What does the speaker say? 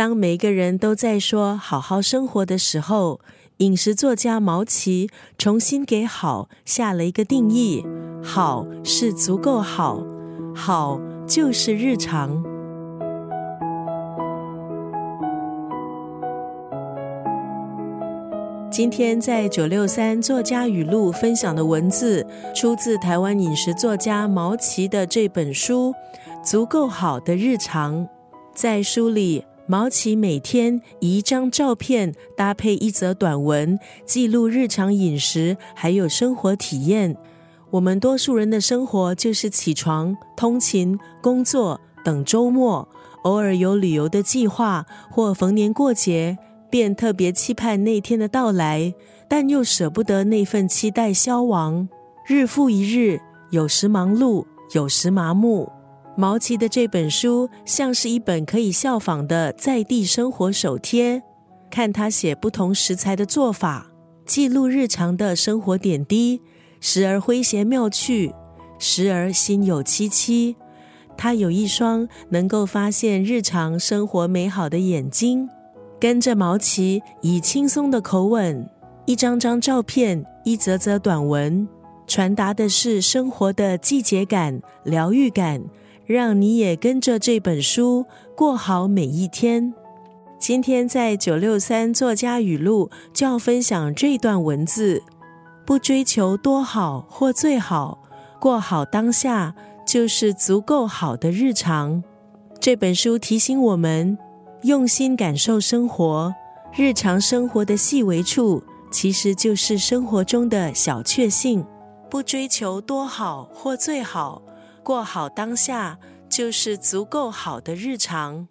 当每个人都在说好好生活的时候，饮食作家毛奇重新给“好”下了一个定义：好是足够好，好就是日常。今天在九六三作家语录分享的文字，出自台湾饮食作家毛奇的这本书《足够好的日常》。在书里。毛奇每天以一张照片搭配一则短文，记录日常饮食还有生活体验。我们多数人的生活就是起床、通勤、工作，等周末，偶尔有旅游的计划，或逢年过节，便特别期盼那天的到来，但又舍不得那份期待消亡。日复一日，有时忙碌，有时麻木。毛奇的这本书像是一本可以效仿的在地生活手贴，看他写不同食材的做法，记录日常的生活点滴，时而诙谐妙趣，时而心有戚戚。他有一双能够发现日常生活美好的眼睛，跟着毛奇以轻松的口吻，一张张照片，一则则短文，传达的是生活的季节感、疗愈感。让你也跟着这本书过好每一天。今天在九六三作家语录就要分享这段文字：不追求多好或最好，过好当下就是足够好的日常。这本书提醒我们，用心感受生活，日常生活的细微处，其实就是生活中的小确幸。不追求多好或最好。过好当下，就是足够好的日常。